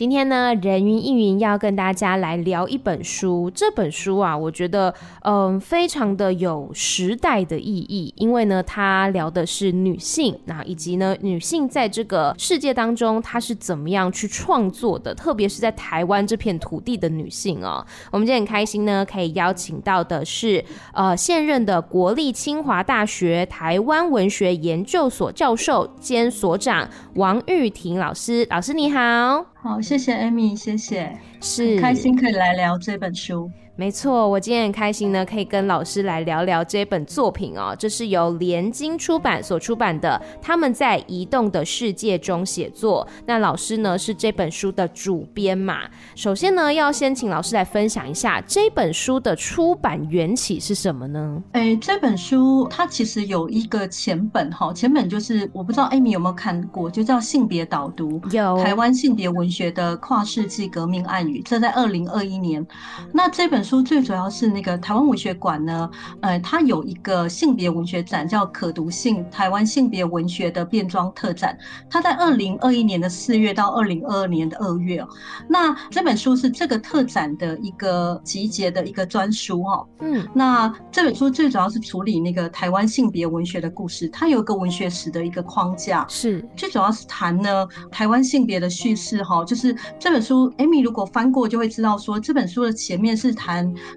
今天呢，人云亦云要跟大家来聊一本书。这本书啊，我觉得嗯，非常的有时代的意义，因为呢，它聊的是女性，那以及呢，女性在这个世界当中，她是怎么样去创作的，特别是在台湾这片土地的女性哦。我们今天很开心呢，可以邀请到的是呃，现任的国立清华大学台湾文学研究所教授兼所长。王玉婷老师，老师你好。好，谢谢 Amy，谢谢，是开心可以来聊这本书。没错，我今天很开心呢，可以跟老师来聊聊这本作品哦。这是由联经出版所出版的《他们在移动的世界中写作》。那老师呢是这本书的主编嘛？首先呢，要先请老师来分享一下这本书的出版缘起是什么呢？哎，这本书它其实有一个前本哈，前本就是我不知道 Amy 有没有看过，就叫《性别导读》，有台湾性别文学的跨世纪革命暗语。这在二零二一年，那这本书。书最主要是那个台湾文学馆呢，呃，它有一个性别文学展，叫“可读性台湾性别文学的变装特展”。它在二零二一年的四月到二零二二年的二月哦。那这本书是这个特展的一个集结的一个专书哦。嗯，那这本书最主要是处理那个台湾性别文学的故事，它有一个文学史的一个框架，是最主要是谈呢台湾性别的叙事哈。就是这本书，Amy 如果翻过就会知道说，这本书的前面是谈。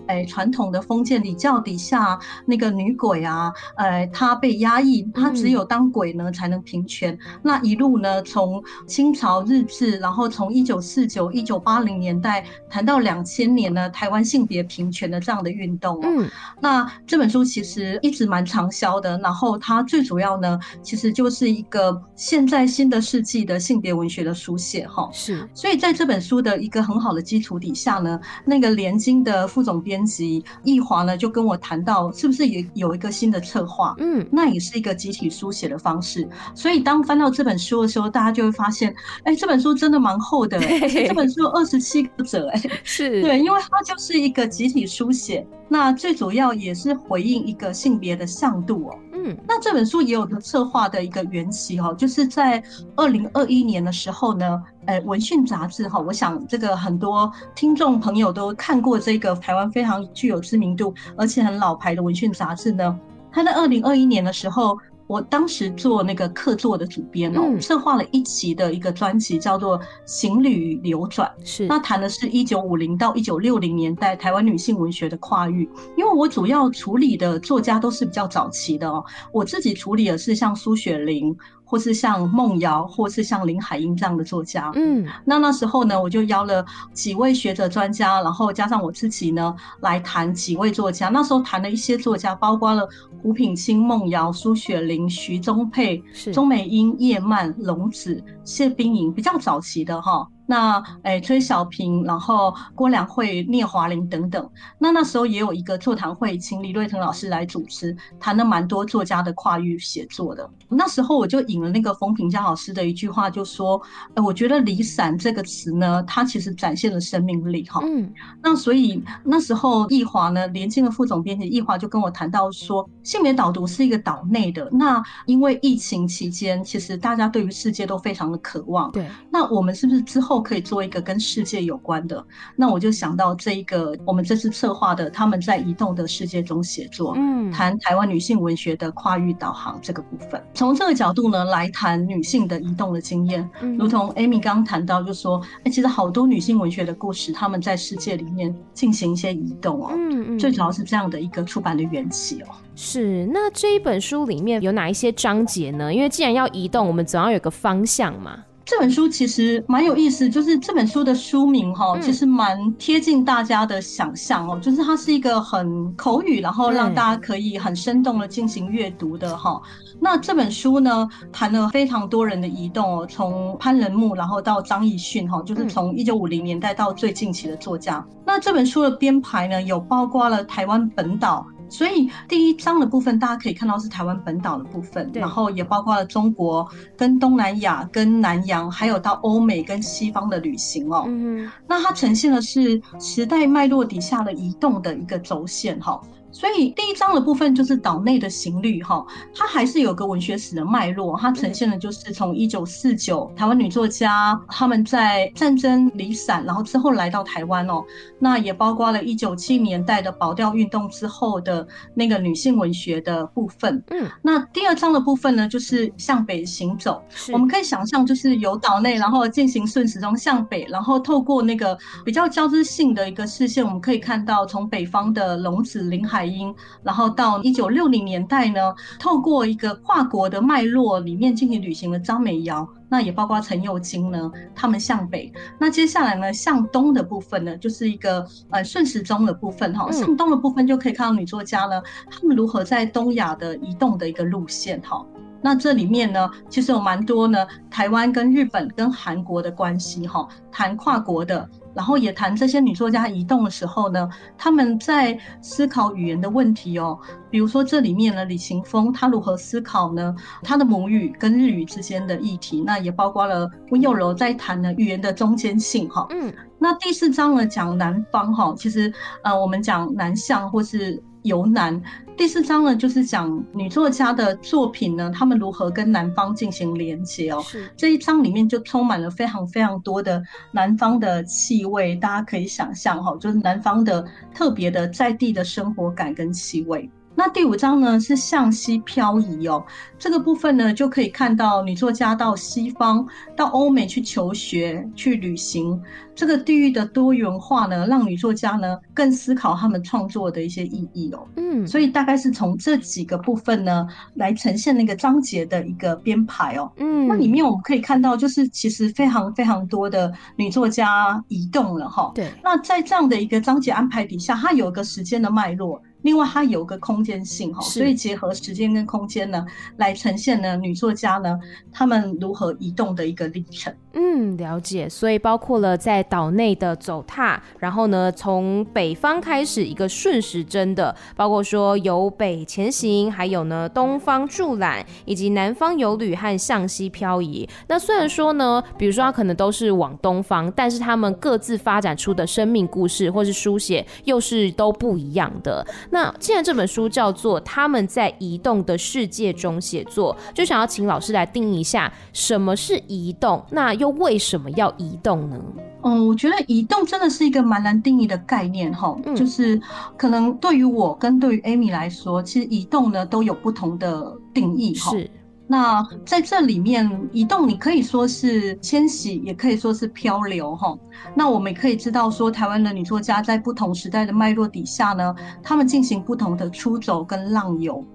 哎，传统的封建礼教底下，那个女鬼啊，呃，她被压抑，她只有当鬼呢才能平权。嗯、那一路呢，从清朝日治，然后从一九四九、一九八零年代谈到两千年呢，台湾性别平权的这样的运动。嗯，那这本书其实一直蛮畅销的。然后它最主要呢，其实就是一个现在新的世纪的性别文学的书写。哈，是。所以在这本书的一个很好的基础底下呢，那个连经的。副总编辑易华呢，就跟我谈到，是不是也有一个新的策划？嗯，那也是一个集体书写的方式。所以当翻到这本书的时候，大家就会发现，哎、欸，这本书真的蛮厚的，这本书二十七个折，哎，是对，因为它就是一个集体书写。那最主要也是回应一个性别的向度哦。嗯，那这本书也有个策划的一个缘起哦，就是在二零二一年的时候呢。呃，文讯杂志哈，我想这个很多听众朋友都看过这个台湾非常具有知名度而且很老牌的文讯杂志呢。它在二零二一年的时候，我当时做那个客座的主编哦，嗯、策划了一期的一个专辑，叫做《行旅流转》，是那谈的是一九五零到一九六零年代台湾女性文学的跨域。因为我主要处理的作家都是比较早期的哦，我自己处理的是像苏雪龄。或是像梦瑶，或是像林海音这样的作家，嗯，那那时候呢，我就邀了几位学者专家，然后加上我自己呢，来谈几位作家。那时候谈了一些作家，包括了胡品清、梦瑶、苏雪玲、徐宗沛、钟美英、叶曼、龙子、谢冰莹，比较早期的哈。那诶、欸，崔小平，然后郭良慧、聂华苓等等。那那时候也有一个座谈会，请李瑞腾老师来主持，谈了蛮多作家的跨域写作的。那时候我就引了那个冯平江老师的一句话，就说：“呃，我觉得‘离散’这个词呢，它其实展现了生命力哈。”嗯。那所以那时候易华呢，联经的副总编辑易华就跟我谈到说，性别导读是一个岛内的。那因为疫情期间，其实大家对于世界都非常的渴望。对。那我们是不是之后？后可以做一个跟世界有关的，那我就想到这一个我们这次策划的，他们在移动的世界中写作，嗯，谈台湾女性文学的跨域导航这个部分，从这个角度呢来谈女性的移动的经验，嗯，如同 Amy 刚刚谈到，就说，哎，其实好多女性文学的故事，他们在世界里面进行一些移动哦，嗯嗯，最主要是这样的一个出版的缘起哦。是，那这一本书里面有哪一些章节呢？因为既然要移动，我们总要有个方向嘛。这本书其实蛮有意思，就是这本书的书名哈，其实蛮贴近大家的想象哦，就是它是一个很口语，然后让大家可以很生动的进行阅读的哈。那这本书呢，谈了非常多人的移动哦，从潘仁木，然后到张亦绚哈，就是从一九五零年代到最近期的作家。那这本书的编排呢，有包括了台湾本岛所以第一章的部分，大家可以看到是台湾本岛的部分，然后也包括了中国、跟东南亚、跟南洋，还有到欧美跟西方的旅行哦。嗯，那它呈现的是时代脉络底下的移动的一个轴线哈。所以第一章的部分就是岛内的行旅哈，它还是有个文学史的脉络，它呈现的就是从一九四九台湾女作家他们在战争离散，然后之后来到台湾哦，那也包括了一九七零年代的保钓运动之后的那个女性文学的部分。嗯，那第二章的部分呢，就是向北行走，我们可以想象就是由岛内然后进行顺时钟向北，然后透过那个比较交织性的一个视线，我们可以看到从北方的龙子林海音，然后到一九六零年代呢，透过一个跨国的脉络里面进行旅行的张美瑶，那也包括陈幼金呢，他们向北。那接下来呢，向东的部分呢，就是一个呃顺时钟的部分哈。向东的部分就可以看到女作家呢，他们如何在东亚的移动的一个路线哈。那这里面呢，其实有蛮多呢，台湾跟日本跟韩国的关系哈，谈跨国的。然后也谈这些女作家移动的时候呢，他们在思考语言的问题哦。比如说这里面呢，李行峰他如何思考呢？他的母语跟日语之间的议题，那也包括了温佑柔在谈呢语言的中间性哈。嗯，那第四章呢讲南方哈，其实呃我们讲南向或是。由南，第四章呢，就是讲女作家的作品呢，他们如何跟南方进行连接哦。是这一章里面就充满了非常非常多的南方的气味，大家可以想象哈，就是南方的特别的在地的生活感跟气味。那第五章呢是向西漂移哦，这个部分呢就可以看到女作家到西方、到欧美去求学、去旅行，这个地域的多元化呢，让女作家呢更思考他们创作的一些意义哦。嗯，所以大概是从这几个部分呢来呈现那个章节的一个编排哦。嗯，那里面我们可以看到，就是其实非常非常多的女作家移动了哈。对，那在这样的一个章节安排底下，它有一个时间的脉络。另外，它有个空间性哈，所以结合时间跟空间呢，来呈现呢女作家呢她们如何移动的一个历程。嗯，了解。所以包括了在岛内的走踏，然后呢从北方开始一个顺时针的，包括说由北前行，还有呢东方驻览，以及南方游旅和向西漂移。那虽然说呢，比如说它可能都是往东方，但是他们各自发展出的生命故事或是书写又是都不一样的。那既然这本书叫做《他们在移动的世界中写作》，就想要请老师来定义一下什么是移动，那又为什么要移动呢？嗯，我觉得移动真的是一个蛮难定义的概念哈，嗯、就是可能对于我跟对于 Amy 来说，其实移动呢都有不同的定义哈。是。那在这里面，移动你可以说是迁徙，也可以说是漂流，哈。那我们也可以知道说，台湾的女作家在不同时代的脉络底下呢，她们进行不同的出走跟浪游。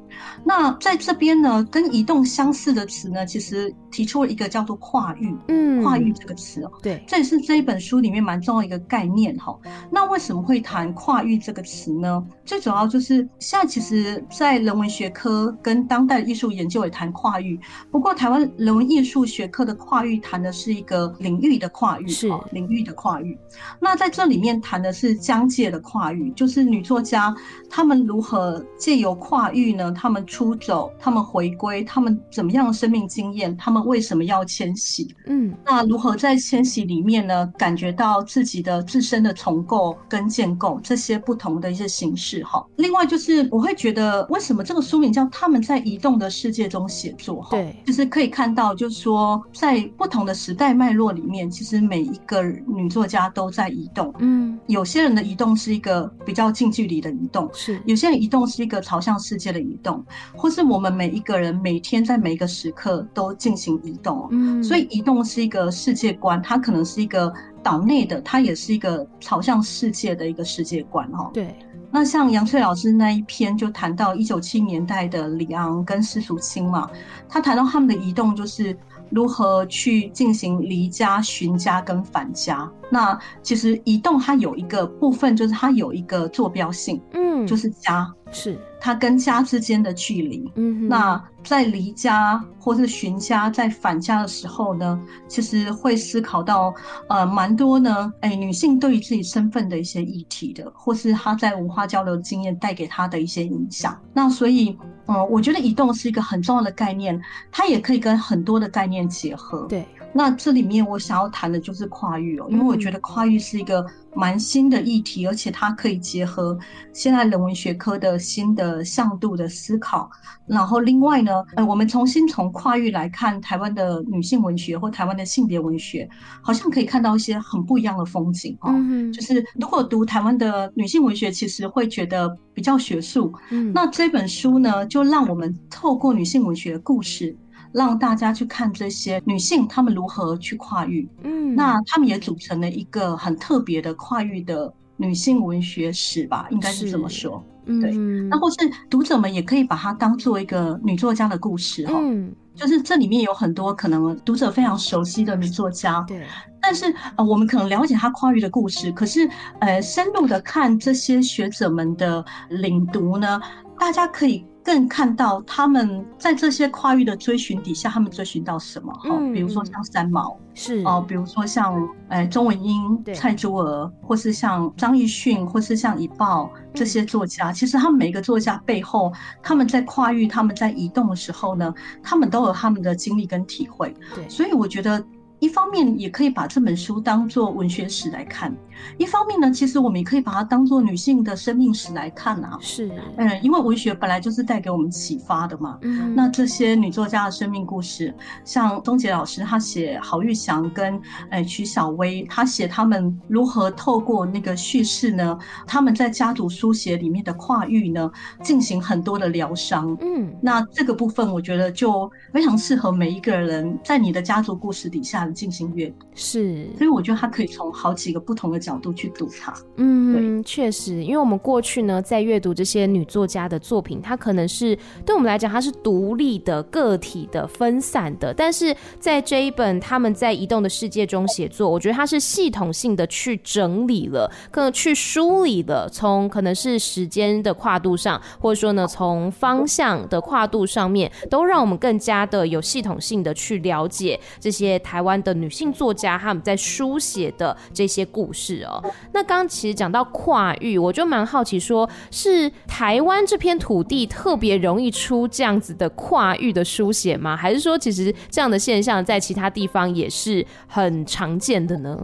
那在这边呢，跟移动相似的词呢，其实提出了一个叫做跨域，嗯，跨域这个词哦，对，这也是这一本书里面蛮重要一个概念哈。那为什么会谈跨域这个词呢？最主要就是现在其实，在人文学科跟当代艺术研究也谈跨域，不过台湾人文艺术学科的跨域谈的是一个领域的跨域，是领域的跨域。那在这里面谈的是疆界的跨域，就是女作家她们如何借由跨域呢？他们出走，他们回归，他们怎么样的生命经验？他们为什么要迁徙？嗯，那如何在迁徙里面呢，感觉到自己的自身的重构跟建构这些不同的一些形式？哈，另外就是我会觉得，为什么这个书名叫《他们在移动的世界中写作》？哈，对，就是可以看到，就是说在不同的时代脉络里面，其实每一个女作家都在移动。嗯，有些人的移动是一个比较近距离的移动，是有些人移动是一个朝向世界的移动。或是我们每一个人每天在每一个时刻都进行移动，嗯，所以移动是一个世界观，它可能是一个岛内的，它也是一个朝向世界的一个世界观，哦。对。那像杨翠老师那一篇就谈到一九七年代的李昂跟施淑清嘛，他谈到他们的移动就是如何去进行离家、寻家跟返家。那其实移动它有一个部分就是它有一个坐标性，嗯，就是家。是他跟家之间的距离，嗯，那在离家或是寻家，在返家的时候呢，其实会思考到呃蛮多呢，哎，女性对于自己身份的一些议题的，或是她在文化交流经验带给她的一些影响。那所以，嗯、呃，我觉得移动是一个很重要的概念，它也可以跟很多的概念结合。对。那这里面我想要谈的就是跨域哦，因为我觉得跨域是一个蛮新的议题，而且它可以结合现在人文学科的新的向度的思考。然后另外呢，呃，我们重新从跨域来看台湾的女性文学或台湾的性别文学，好像可以看到一些很不一样的风景哦。就是如果读台湾的女性文学，其实会觉得比较学术。嗯，那这本书呢，就让我们透过女性文学的故事。让大家去看这些女性，她们如何去跨域。嗯，那她们也组成了一个很特别的跨域的女性文学史吧，应该是这么说。对，嗯、那或是读者们也可以把它当做一个女作家的故事哈。嗯，就是这里面有很多可能读者非常熟悉的女作家。对，但是呃，我们可能了解她跨域的故事，可是呃，深入的看这些学者们的领读呢，大家可以。更看到他们在这些跨域的追寻底下，他们追寻到什么？哈、嗯，比如说像三毛，是哦，比如说像呃钟文英、蔡珠儿，或是像张艺迅，或是像以豹这些作家，嗯、其实他们每个作家背后，他们在跨域、他们在移动的时候呢，他们都有他们的经历跟体会。对，所以我觉得。一方面也可以把这本书当做文学史来看，一方面呢，其实我们也可以把它当做女性的生命史来看啊。是，嗯，因为文学本来就是带给我们启发的嘛。嗯，那这些女作家的生命故事，像钟杰老师他写郝玉祥跟呃曲晓薇，他写他们如何透过那个叙事呢，他们在家族书写里面的跨域呢，进行很多的疗伤。嗯，那这个部分我觉得就非常适合每一个人在你的家族故事底下。进行阅读是，所以我觉得他可以从好几个不同的角度去读它。嗯，确实，因为我们过去呢，在阅读这些女作家的作品，它可能是对我们来讲，它是独立的、个体的、分散的。但是在这一本他们在移动的世界中写作，我觉得它是系统性的去整理了，可能去梳理了，从可能是时间的跨度上，或者说呢，从方向的跨度上面，都让我们更加的有系统性的去了解这些台湾的女性作家，他们在书写的这些故事哦。那刚刚其实讲到跨域，我就蛮好奇，说是台湾这片土地特别容易出这样子的跨域的书写吗？还是说其实这样的现象在其他地方也是很常见的呢？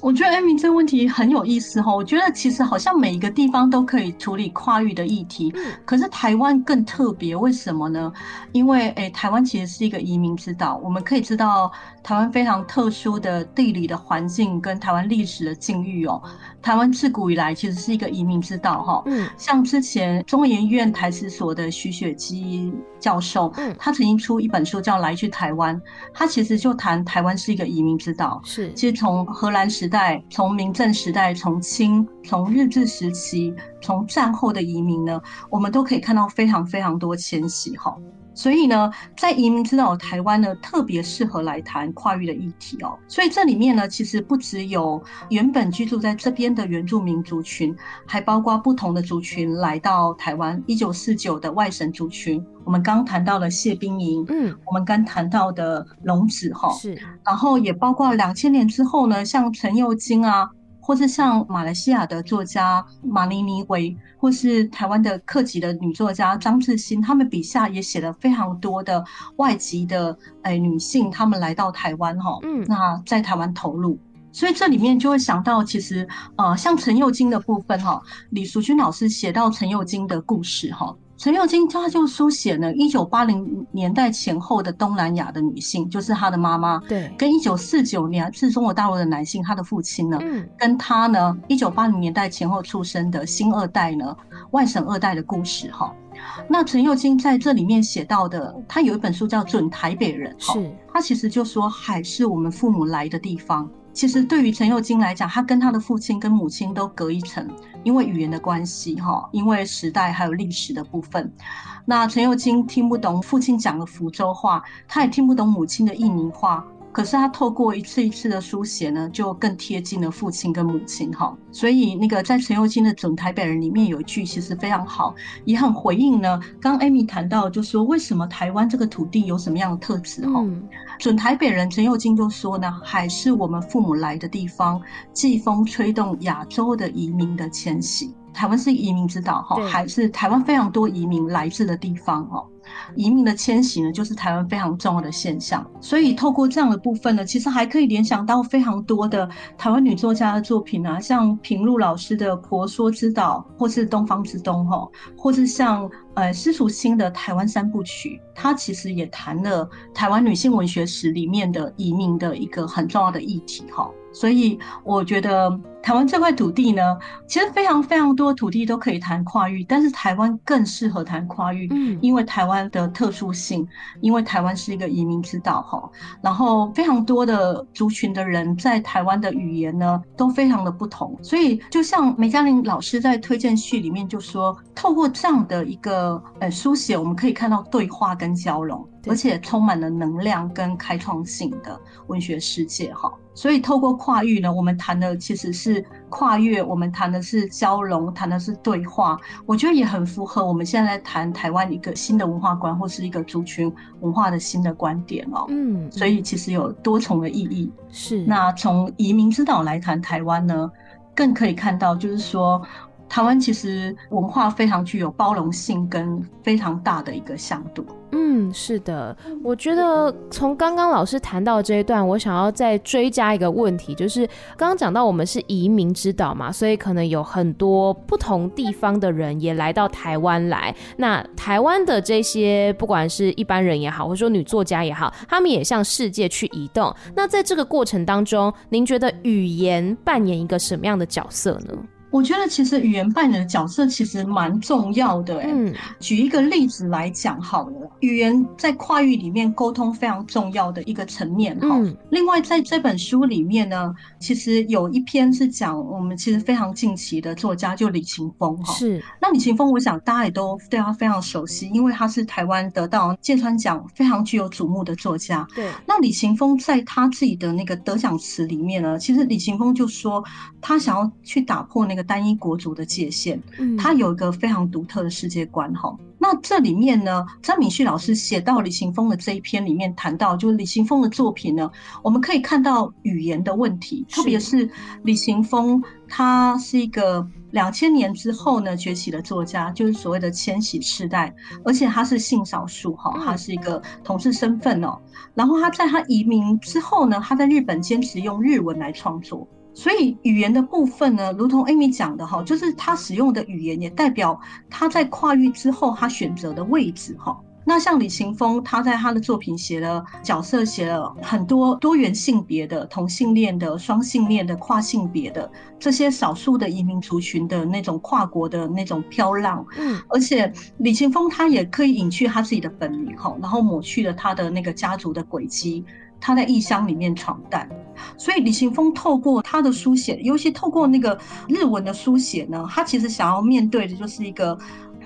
我觉得 Amy 这个问题很有意思哈。我觉得其实好像每一个地方都可以处理跨域的议题，可是台湾更特别，为什么呢？因为诶，台湾其实是一个移民之岛，我们可以知道台湾非常特殊的地理的环境跟台湾历史的境遇哦。台湾自古以来其实是一个移民之岛哈。嗯，像之前中研院院台史所的徐雪姬教授，嗯，他曾经出一本书叫《来去台湾》，他其实就谈台湾是一个移民之岛。是，其实从荷兰时代，从明政时代，从清，从日治时期，从战后的移民呢，我们都可以看到非常非常多迁徙哈。所以呢，在移民之岛台湾呢，特别适合来谈跨域的议题哦。所以这里面呢，其实不只有原本居住在这边的原住民族群，还包括不同的族群来到台湾。一九四九的外省族群，我们刚谈到了谢冰莹，嗯，我们刚谈到的龙子哈，是，然后也包括两千年之后呢，像陈幼金啊。或是像马来西亚的作家马尼尼维，或是台湾的客籍的女作家张志新，他们笔下也写了非常多的外籍的诶、欸、女性，她们来到台湾哈，嗯，那在台湾投入，所以这里面就会想到，其实呃，像陈幼金的部分哈，李淑君老师写到陈幼金的故事哈。陈幼金他就书写了一九八零年代前后的东南亚的女性，就是他的妈妈，对，跟一九四九年是中国大陆的男性，他的父亲呢，嗯，跟他呢一九八零年代前后出生的新二代呢，外省二代的故事哈。那陈幼金在这里面写到的，他有一本书叫《准台北人》，是，他其实就说海是我们父母来的地方。其实对于陈幼金来讲，他跟他的父亲跟母亲都隔一层，因为语言的关系，哈，因为时代还有历史的部分。那陈幼金听不懂父亲讲的福州话，他也听不懂母亲的印尼话。可是他透过一次一次的书写呢，就更贴近了父亲跟母亲哈。所以那个在陈又金的《准台北人》里面有一句其实非常好，也很回应呢。刚 Amy 谈到就说，为什么台湾这个土地有什么样的特质哈？嗯、准台北人陈又金就说呢，海是我们父母来的地方，季风吹动亚洲的移民的迁徙。台湾是移民之岛哈，还是台湾非常多移民来自的地方哦。移民的迁徙呢，就是台湾非常重要的现象。所以透过这样的部分呢，其实还可以联想到非常多的台湾女作家的作品啊，像平路老师的《婆娑之岛》，或是《东方之东》哈，或是像呃施楚新的《台湾三部曲》，它其实也谈了台湾女性文学史里面的移民的一个很重要的议题哈。所以我觉得台湾这块土地呢，其实非常非常多土地都可以谈跨域，但是台湾更适合谈跨域，嗯，因为台湾的特殊性，因为台湾是一个移民之岛哈，然后非常多的族群的人在台湾的语言呢都非常的不同，所以就像梅嘉玲老师在推荐序里面就说，透过这样的一个呃书写，我们可以看到对话跟交融。而且充满了能量跟开创性的文学世界哈，所以透过跨域呢，我们谈的其实是跨越，我们谈的是交融，谈的是对话。我觉得也很符合我们现在在谈台湾一个新的文化观，或是一个族群文化的新的观点哦。嗯，所以其实有多重的意义。是。那从移民之岛来谈台湾呢，更可以看到，就是说。台湾其实文化非常具有包容性跟非常大的一个向度。嗯，是的，我觉得从刚刚老师谈到这一段，我想要再追加一个问题，就是刚刚讲到我们是移民之岛嘛，所以可能有很多不同地方的人也来到台湾来。那台湾的这些不管是一般人也好，或者说女作家也好，他们也向世界去移动。那在这个过程当中，您觉得语言扮演一个什么样的角色呢？我觉得其实语言扮演的角色其实蛮重要的，欸，嗯，举一个例子来讲好了，语言在跨域里面沟通非常重要的一个层面哈。嗯，另外在这本书里面呢，其实有一篇是讲我们其实非常近期的作家，就李勤峰哈。是。那李勤峰，我想大家也都对他非常熟悉，因为他是台湾得到芥川奖非常具有瞩目的作家。对。那李勤峰在他自己的那个得奖词里面呢，其实李勤峰就说他想要去打破那个。一个单一国族的界限，他有一个非常独特的世界观哈。那这里面呢，张敏旭老师写到李行峰的这一篇里面谈到，就是李行峰的作品呢，我们可以看到语言的问题，特别是李行峰，他是一个两千年之后呢崛起的作家，就是所谓的千禧世代，而且他是性少数哈，他是一个同志身份哦。然后他在他移民之后呢，他在日本坚持用日文来创作。所以语言的部分呢，如同 Amy 讲的哈，就是他使用的语言也代表他在跨域之后他选择的位置哈。那像李琴峰，他在他的作品写了角色，写了很多多元性别的、同性恋的、双性恋的、跨性别的这些少数的移民族群的那种跨国的那种飘浪。嗯，而且李琴峰他也可以隐去他自己的本名哈，然后抹去了他的那个家族的轨迹。他在异乡里面闯荡，所以李行峰透过他的书写，尤其透过那个日文的书写呢，他其实想要面对的就是一个。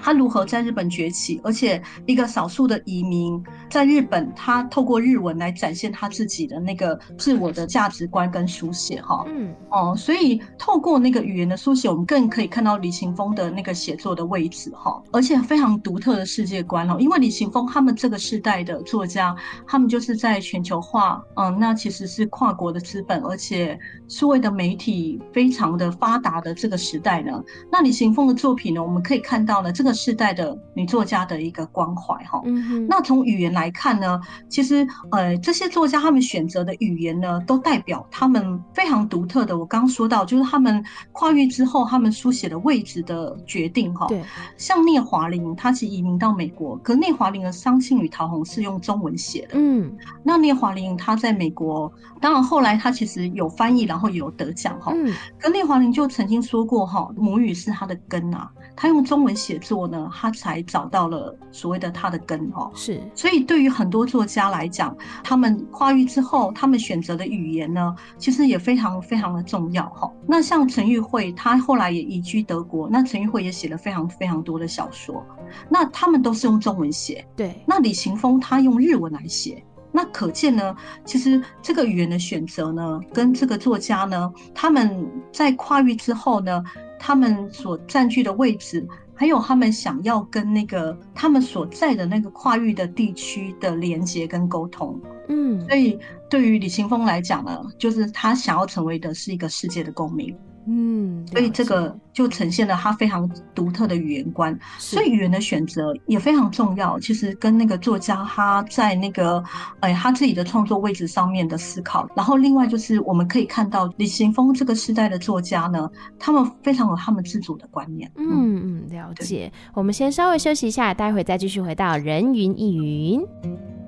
他如何在日本崛起，而且一个少数的移民在日本，他透过日文来展现他自己的那个自我的价值观跟书写，哈，嗯，哦，所以透过那个语言的书写，我们更可以看到李行峰的那个写作的位置，哈，而且非常独特的世界观，哦，因为李行峰他们这个时代的作家，他们就是在全球化，嗯，那其实是跨国的资本，而且数位的媒体非常的发达的这个时代呢，那李行峰的作品呢，我们可以看到呢，这个。世代的女作家的一个关怀哈，那从语言来看呢，其实呃这些作家他们选择的语言呢，都代表他们非常独特的。我刚刚说到，就是他们跨越之后，他们书写的位置的决定哈。对，像聂华苓，他其实移民到美国，可聂华苓的《伤心与桃红》是用中文写的。嗯，那聂华苓他在美国，当然后来他其实有翻译，然后也有得奖哈。嗯，可聂华苓就曾经说过哈，母语是他的根啊，他用中文写作。呢，他才找到了所谓的他的根哦，是，所以对于很多作家来讲，他们跨域之后，他们选择的语言呢，其实也非常非常的重要哈。那像陈玉慧，他后来也移居德国，那陈玉慧也写了非常非常多的小说，那他们都是用中文写，对。那李行峰他用日文来写。那可见呢，其实这个语言的选择呢，跟这个作家呢，他们在跨域之后呢，他们所占据的位置，还有他们想要跟那个他们所在的那个跨域的地区的连接跟沟通，嗯，所以对于李青峰来讲呢，就是他想要成为的是一个世界的公民。嗯，所以这个就呈现了他非常独特的语言观，所以语言的选择也非常重要。其实跟那个作家他在那个哎他自己的创作位置上面的思考，然后另外就是我们可以看到李行峰这个时代的作家呢，他们非常有他们自主的观念。嗯嗯，了解。我们先稍微休息一下，待会再继续回到人云亦云。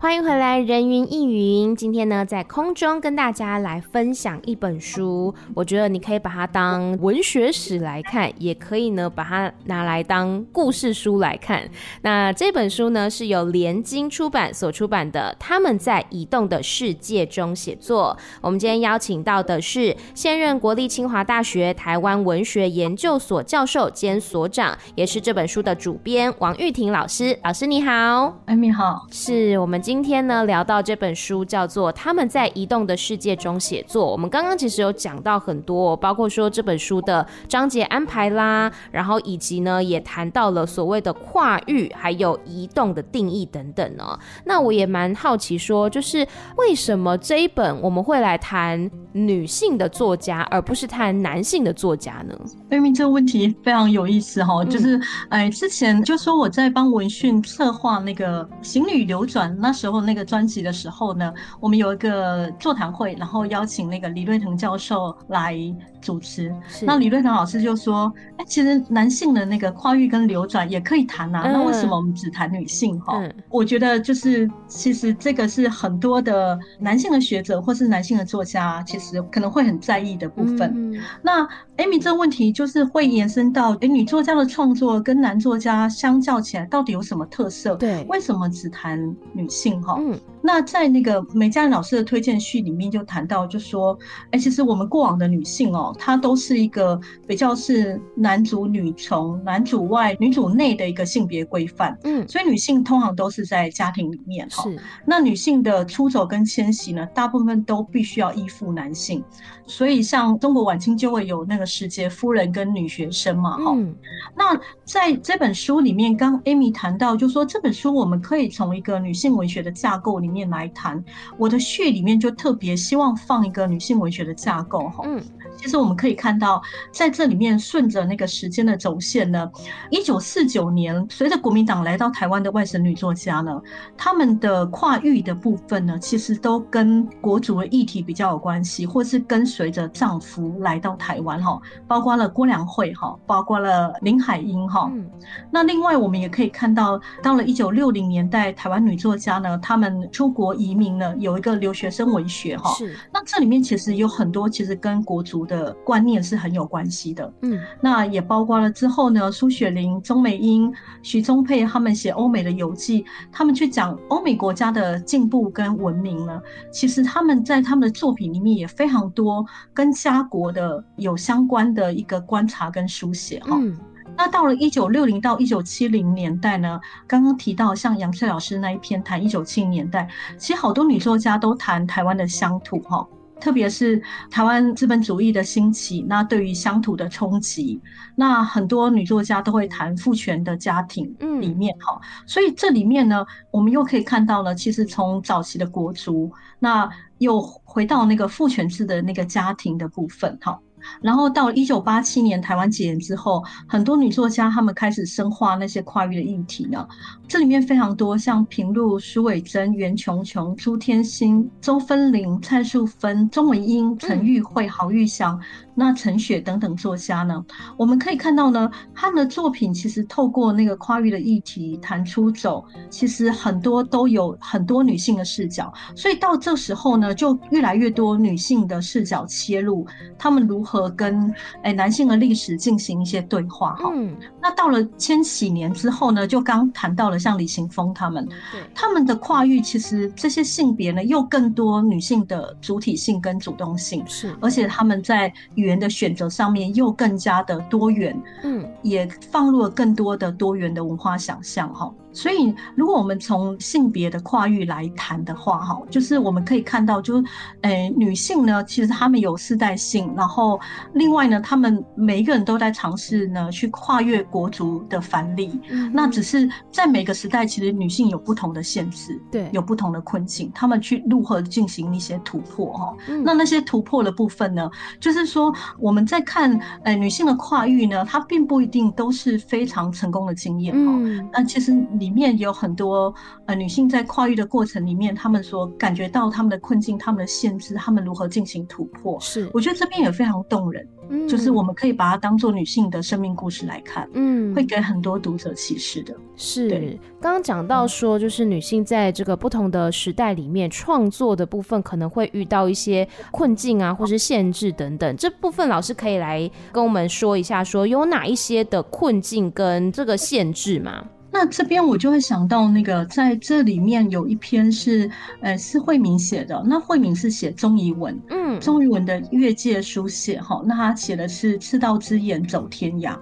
欢迎回来，人云亦云。今天呢，在空中跟大家来分享一本书。我觉得你可以把它当文学史来看，也可以呢把它拿来当故事书来看。那这本书呢，是由联经出版所出版的《他们在移动的世界中写作》。我们今天邀请到的是现任国立清华大学台湾文学研究所教授兼所长，也是这本书的主编王玉婷老师。老师你好，哎你好，是我们。今天呢，聊到这本书叫做《他们在移动的世界中写作》。我们刚刚其实有讲到很多，包括说这本书的章节安排啦，然后以及呢也谈到了所谓的跨域还有移动的定义等等呢。那我也蛮好奇说，就是为什么这一本我们会来谈女性的作家，而不是谈男性的作家呢？明明这个问题非常有意思哈，就是哎，之前就说我在帮文讯策划那个《行旅流转》那。时候那个专辑的时候呢，我们有一个座谈会，然后邀请那个李瑞腾教授来主持。那李瑞腾老师就说：“哎、欸，其实男性的那个跨域跟流转也可以谈啊，嗯、那为什么我们只谈女性？哈、嗯，我觉得就是其实这个是很多的男性的学者或是男性的作家，其实可能会很在意的部分。嗯、那 Amy 这个问题就是会延伸到，哎、欸，女作家的创作跟男作家相较起来，到底有什么特色？对，为什么只谈女性？嗯，那在那个梅佳纶老师的推荐序里面就谈到，就说，哎、欸，其实我们过往的女性哦，她都是一个比较是男主女从、男主外女主内的一个性别规范。嗯，所以女性通常都是在家庭里面哈。是，那女性的出走跟迁徙呢，大部分都必须要依附男性。所以像中国晚清就会有那个时节夫人跟女学生嘛哈。嗯，那在这本书里面，刚 Amy 谈到，就说这本书我们可以从一个女性文学。的架构里面来谈，我的序里面就特别希望放一个女性文学的架构哈。嗯，其实我们可以看到，在这里面顺着那个时间的走线呢，一九四九年，随着国民党来到台湾的外省女作家呢，他们的跨域的部分呢，其实都跟国族的议题比较有关系，或是跟随着丈夫来到台湾哈，包括了郭良惠哈，包括了林海音哈。嗯，那另外我们也可以看到，到了一九六零年代，台湾女作家呢。她们出国移民呢，有一个留学生文学哈。是。那这里面其实有很多，其实跟国族的观念是很有关系的。嗯。那也包括了之后呢，苏雪玲、钟美英、徐宗沛他们写欧美的游记，他们去讲欧美国家的进步跟文明呢。其实他们在他们的作品里面也非常多跟家国的有相关的一个观察跟书写哈。嗯。那到了一九六零到一九七零年代呢，刚刚提到像杨翠老师那一篇谈一九七零年代，其实好多女作家都谈台湾的乡土哈，特别是台湾资本主义的兴起，那对于乡土的冲击，那很多女作家都会谈父权的家庭里面哈，嗯、所以这里面呢，我们又可以看到了，其实从早期的国族，那又回到那个父权制的那个家庭的部分哈。然后到一九八七年台湾解严之后，很多女作家她们开始深化那些跨域的议题呢。这里面非常多，像平路、苏伟珍、袁琼琼、朱天心、周芬玲、蔡淑芬、钟文英、陈玉慧、郝玉祥。那陈雪等等作家呢，我们可以看到呢，他们的作品其实透过那个跨域的议题谈出走，其实很多都有很多女性的视角，所以到这时候呢，就越来越多女性的视角切入，他们如何。何跟诶男性的历史进行一些对话哈。嗯，那到了千禧年之后呢，就刚谈到了像李行峰他们，对，他们的跨域其实这些性别呢又更多女性的主体性跟主动性，是，而且他们在语言的选择上面又更加的多元，嗯，也放入了更多的多元的文化想象哈。所以，如果我们从性别的跨域来谈的话，哈，就是我们可以看到，就是，诶，女性呢，其实她们有世代性，然后另外呢，她们每一个人都在尝试呢去跨越国族的藩篱。嗯，那只是在每个时代，其实女性有不同的限制，对，有不同的困境，她们去如何进行一些突破，哈。那那些突破的部分呢，就是说我们在看，诶，女性的跨域呢，它并不一定都是非常成功的经验，哈。那其实你。里面有很多呃女性在跨域的过程里面，她们所感觉到她们的困境、她们的限制，她们如何进行突破。是，我觉得这边也非常动人。嗯，就是我们可以把它当做女性的生命故事来看。嗯，会给很多读者启示的。是，刚刚讲到说，就是女性在这个不同的时代里面创作的部分，可能会遇到一些困境啊，或是限制等等。这部分老师可以来跟我们说一下，说有哪一些的困境跟这个限制吗？那这边我就会想到那个，在这里面有一篇是，呃，是慧敏写的。那慧敏是写钟仪文，嗯，钟仪文的越界书写哈。那他写的是赤道之眼走天涯。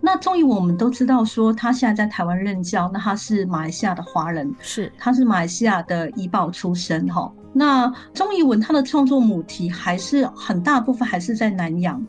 那钟仪文我们都知道说，他现在在台湾任教，那他是马来西亚的华人，是，他是马来西亚的怡保出身哈。那钟仪文他的创作母题还是很大部分还是在南洋。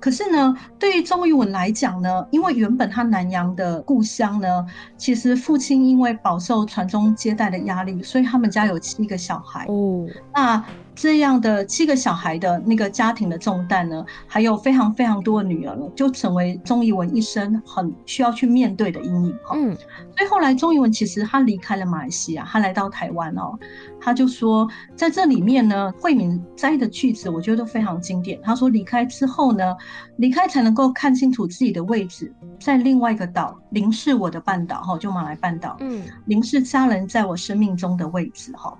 可是呢，对于周渝文来讲呢，因为原本他南洋的故乡呢，其实父亲因为饱受传宗接代的压力，所以他们家有七个小孩。哦，那。这样的七个小孩的那个家庭的重担呢，还有非常非常多的女儿呢，就成为钟怡文一生很需要去面对的阴影哈。嗯，所以后来钟怡文其实他离开了马来西亚，他来到台湾哦，他就说在这里面呢，慧敏摘的句子我觉得都非常经典。他说离开之后呢，离开才能够看清楚自己的位置，在另外一个岛，凝视我的半岛哈，就马来半岛，嗯，凝视家人在我生命中的位置哈。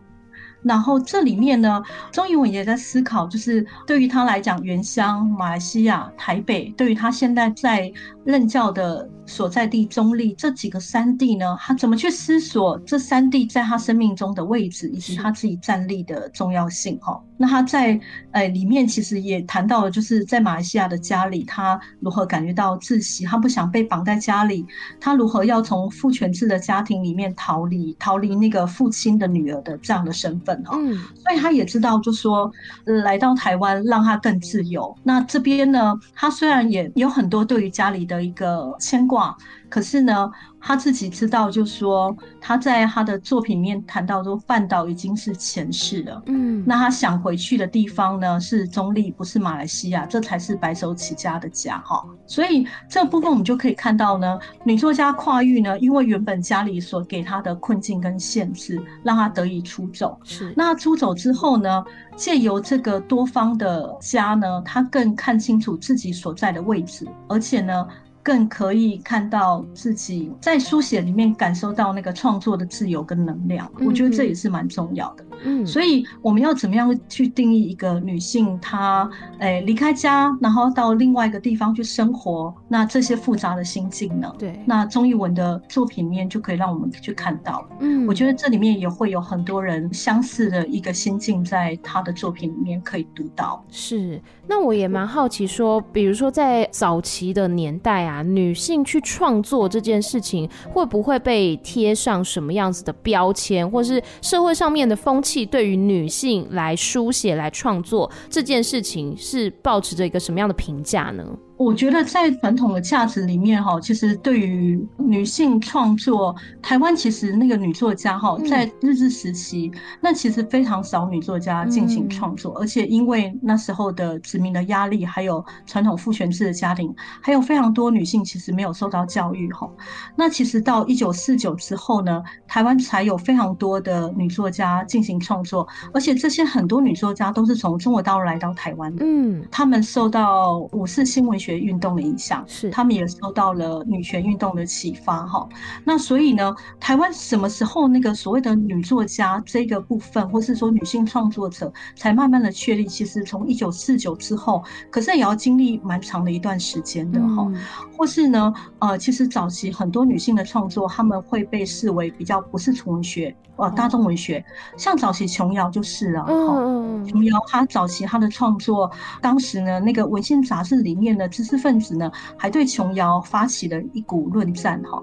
然后这里面呢，钟仪文也在思考，就是对于他来讲，原乡马来西亚台北，对于他现在在任教的所在地中立这几个三地呢，他怎么去思索这三地在他生命中的位置，以及他自己站立的重要性？哈。那他在呃里面其实也谈到了，就是在马来西亚的家里，他如何感觉到窒息，他不想被绑在家里，他如何要从父权制的家庭里面逃离，逃离那个父亲的女儿的这样的身份哈。嗯，所以他也知道，就说来到台湾让他更自由。那这边呢，他虽然也有很多对于家里的一个牵挂，可是呢。他自己知道，就说他在他的作品里面谈到说，半岛已经是前世了。嗯，那他想回去的地方呢，是中立，不是马来西亚，这才是白手起家的家哈。所以这部分我们就可以看到呢，女作家跨域呢，因为原本家里所给她的困境跟限制，让她得以出走。是，那出走之后呢，借由这个多方的家呢，她更看清楚自己所在的位置，而且呢。更可以看到自己在书写里面感受到那个创作的自由跟能量，我觉得这也是蛮重要的。嗯，所以我们要怎么样去定义一个女性？她诶离开家，然后到另外一个地方去生活，那这些复杂的心境呢？对，那钟义文的作品里面就可以让我们去看到。嗯，我觉得这里面也会有很多人相似的一个心境，在他的作品里面可以读到。是，那我也蛮好奇说，比如说在早期的年代啊。女性去创作这件事情，会不会被贴上什么样子的标签，或是社会上面的风气对于女性来书写、来创作这件事情，是保持着一个什么样的评价呢？我觉得在传统的价值里面，哈，其实对于女性创作，台湾其实那个女作家，哈，在日治时期，那其实非常少女作家进行创作，而且因为那时候的殖民的压力，还有传统父权制的家庭，还有非常多女性其实没有受到教育，哈。那其实到一九四九之后呢，台湾才有非常多的女作家进行创作，而且这些很多女作家都是从中国大陆来到台湾的，嗯，她们受到五四新文学。学运动的影响，是他们也受到了女权运动的启发哈。那所以呢，台湾什么时候那个所谓的女作家这个部分，或是说女性创作者，才慢慢的确立？其实从一九四九之后，可是也要经历蛮长的一段时间的哈。嗯、或是呢，呃，其实早期很多女性的创作，他们会被视为比较不是纯文学，呃，大众文学，像早期琼瑶就是啊，嗯，琼瑶她早期她的创作，当时呢，那个文献杂志里面的知识分子呢，还对琼瑶发起了一股论战哈。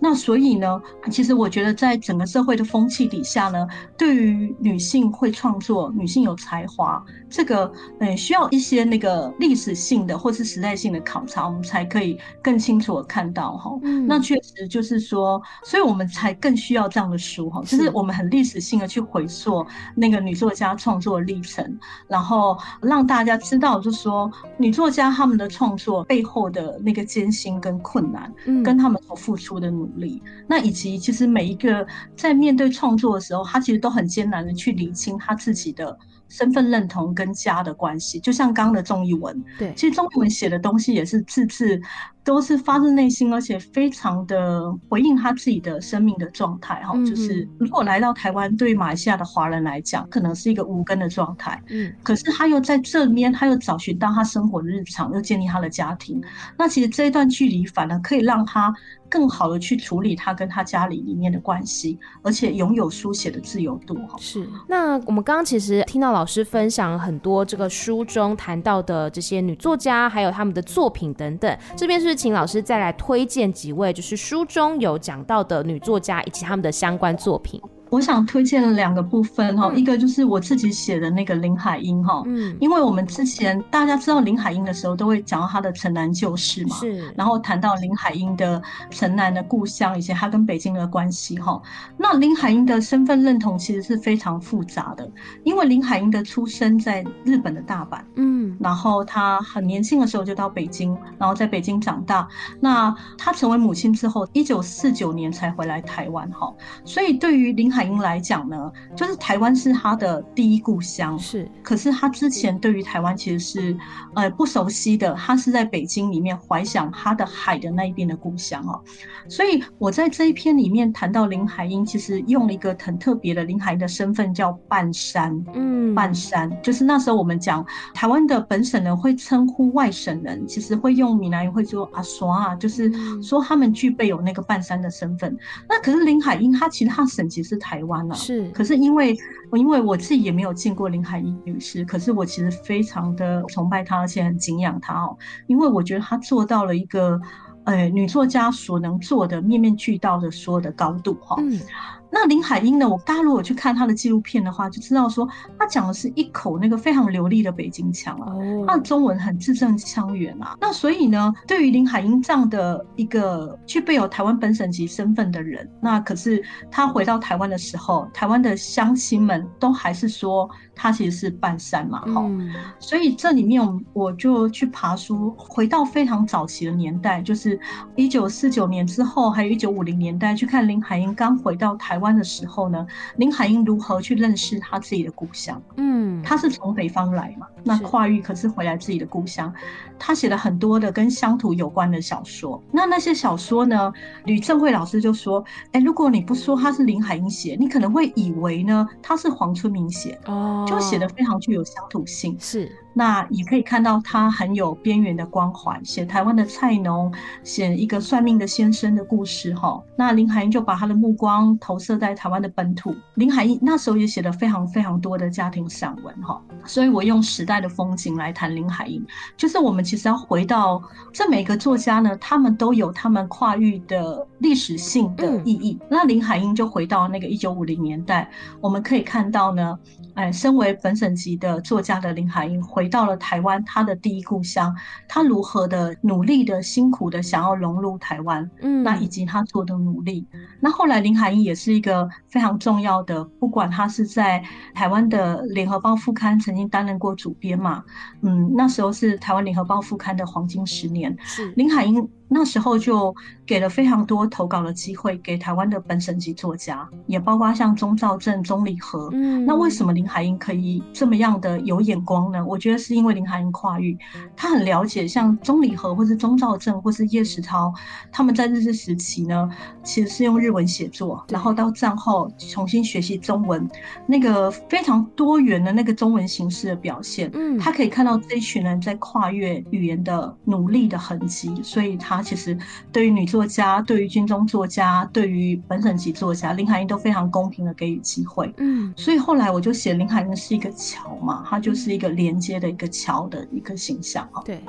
那所以呢，其实我觉得在整个社会的风气底下呢，对于女性会创作、女性有才华，这个嗯，需要一些那个历史性的或是时代性的考察，我们才可以更清楚的看到哈。嗯，那确实就是说，所以我们才更需要这样的书哈，就是我们很历史性的去回溯那个女作家创作的历程，然后让大家知道，就是说女作家她们的创作背后的那个艰辛跟困难，嗯，跟他们所付出的努力，那以及其实每一个在面对创作的时候，他其实都很艰难的去理清他自己的。身份认同跟家的关系，就像刚刚的钟逸文，对，其实钟逸文写的东西也是字字都是发自内心，而且非常的回应他自己的生命的状态哈。就是如果来到台湾，对马来西亚的华人来讲，可能是一个无根的状态，嗯，可是他又在这边，他又找寻到他生活的日常，又建立他的家庭。那其实这一段距离，反而可以让他更好的去处理他跟他家里里面的关系，而且拥有书写的自由度哈。是。那我们刚刚其实听到老师分享了很多这个书中谈到的这些女作家，还有他们的作品等等。这边是请老师再来推荐几位，就是书中有讲到的女作家以及他们的相关作品。我想推荐两个部分哈，一个就是我自己写的那个林海音哈，嗯，因为我们之前大家知道林海音的时候，都会讲到她的城南旧事嘛，是，然后谈到林海音的城南的故乡以及她跟北京的关系哈。那林海音的身份认同其实是非常复杂的，因为林海音的出生在日本的大阪，嗯，然后她很年轻的时候就到北京，然后在北京长大。那她成为母亲之后，一九四九年才回来台湾哈，所以对于林海英来讲呢，就是台湾是他的第一故乡，是。可是他之前对于台湾其实是呃不熟悉的，他是在北京里面怀想他的海的那一边的故乡哦。所以我在这一篇里面谈到林海英，其实用了一个很特别的林海英的身份叫半山，嗯，半山就是那时候我们讲台湾的本省人会称呼外省人，其实会用闽南语会说阿刷啊，就是说他们具备有那个半山的身份。那可是林海英他其实他省级是台湾了，是。可是因为因为我自己也没有见过林海音女士，可是我其实非常的崇拜她，而且很敬仰她哦，因为我觉得她做到了一个呃女作家所能做的面面俱到的所有的高度哈。嗯那林海音呢？我大家如果去看她的纪录片的话，就知道说她讲的是一口那个非常流利的北京腔啊，她的中文很字正腔圆啊。那所以呢，对于林海音这样的一个具备有台湾本省籍身份的人，那可是她回到台湾的时候，台湾的乡亲们都还是说她其实是半山嘛，哈、嗯。所以这里面我就去爬书，回到非常早期的年代，就是一九四九年之后，还有一九五零年代，去看林海音刚回到台湾。湾的时候呢，林海音如何去认识他自己的故乡？嗯，他是从北方来嘛，那跨域可是回来自己的故乡。他写了很多的跟乡土有关的小说。那那些小说呢，吕正慧老师就说：“哎、欸，如果你不说他是林海音写，你可能会以为呢他是黄春明写。哦，就写的非常具有乡土性。是。”那也可以看到他很有边缘的光环，写台湾的菜农，写一个算命的先生的故事哈。那林海音就把他的目光投射在台湾的本土。林海音那时候也写了非常非常多的家庭散文哈。所以我用时代的风景来谈林海音，就是我们其实要回到这每个作家呢，他们都有他们跨域的历史性的意义。嗯、那林海音就回到那个一九五零年代，我们可以看到呢，哎，身为本省籍的作家的林海音回。回到了台湾，他的第一故乡，他如何的努力的、辛苦的想要融入台湾，嗯，那以及他做的努力。那后来林海音也是一个非常重要的，不管他是在台湾的《联合报》副刊曾经担任过主编嘛，嗯，那时候是台湾《联合报》副刊的黄金十年。是林海音那时候就给了非常多投稿的机会给台湾的本省籍作家，也包括像钟兆正、钟礼和。嗯，那为什么林海音可以这么样的有眼光呢？我觉得是因为林海音跨域，他很了解像钟礼和或是钟兆正或是叶石涛，他们在日治时期呢，其实是用日文写作，然后到战后重新学习中文，那个非常多元的那个中文形式的表现。嗯，他可以看到这一群人在跨越语言的努力的痕迹，所以他。他其实对于女作家、对于军中作家、对于本省籍作家，林海音都非常公平的给予机会。嗯，所以后来我就写林海音是一个桥嘛，他就是一个连接的一个桥的一个形象哈。对。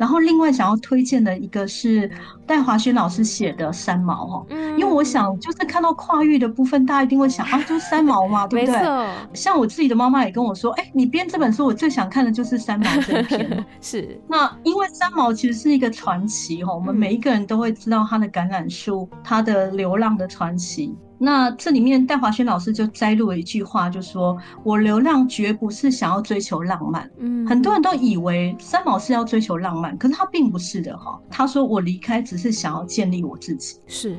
然后另外想要推荐的一个是戴华轩老师写的《三毛》哈，嗯，因为我想就是看到跨域的部分，大家一定会想啊，就是三毛嘛，对不对？像我自己的妈妈也跟我说，哎，你编这本书，我最想看的就是三毛这一篇。是。那因为三毛其实是一个传奇哈，我们每一个人都会知道他的橄榄树，他的流浪的传奇。那这里面戴华轩老师就摘录了一句话，就说：“我流浪绝不是想要追求浪漫。”嗯，很多人都以为三毛是要追求浪漫，可是他并不是的哈。他说：“我离开只是想要建立我自己。”是，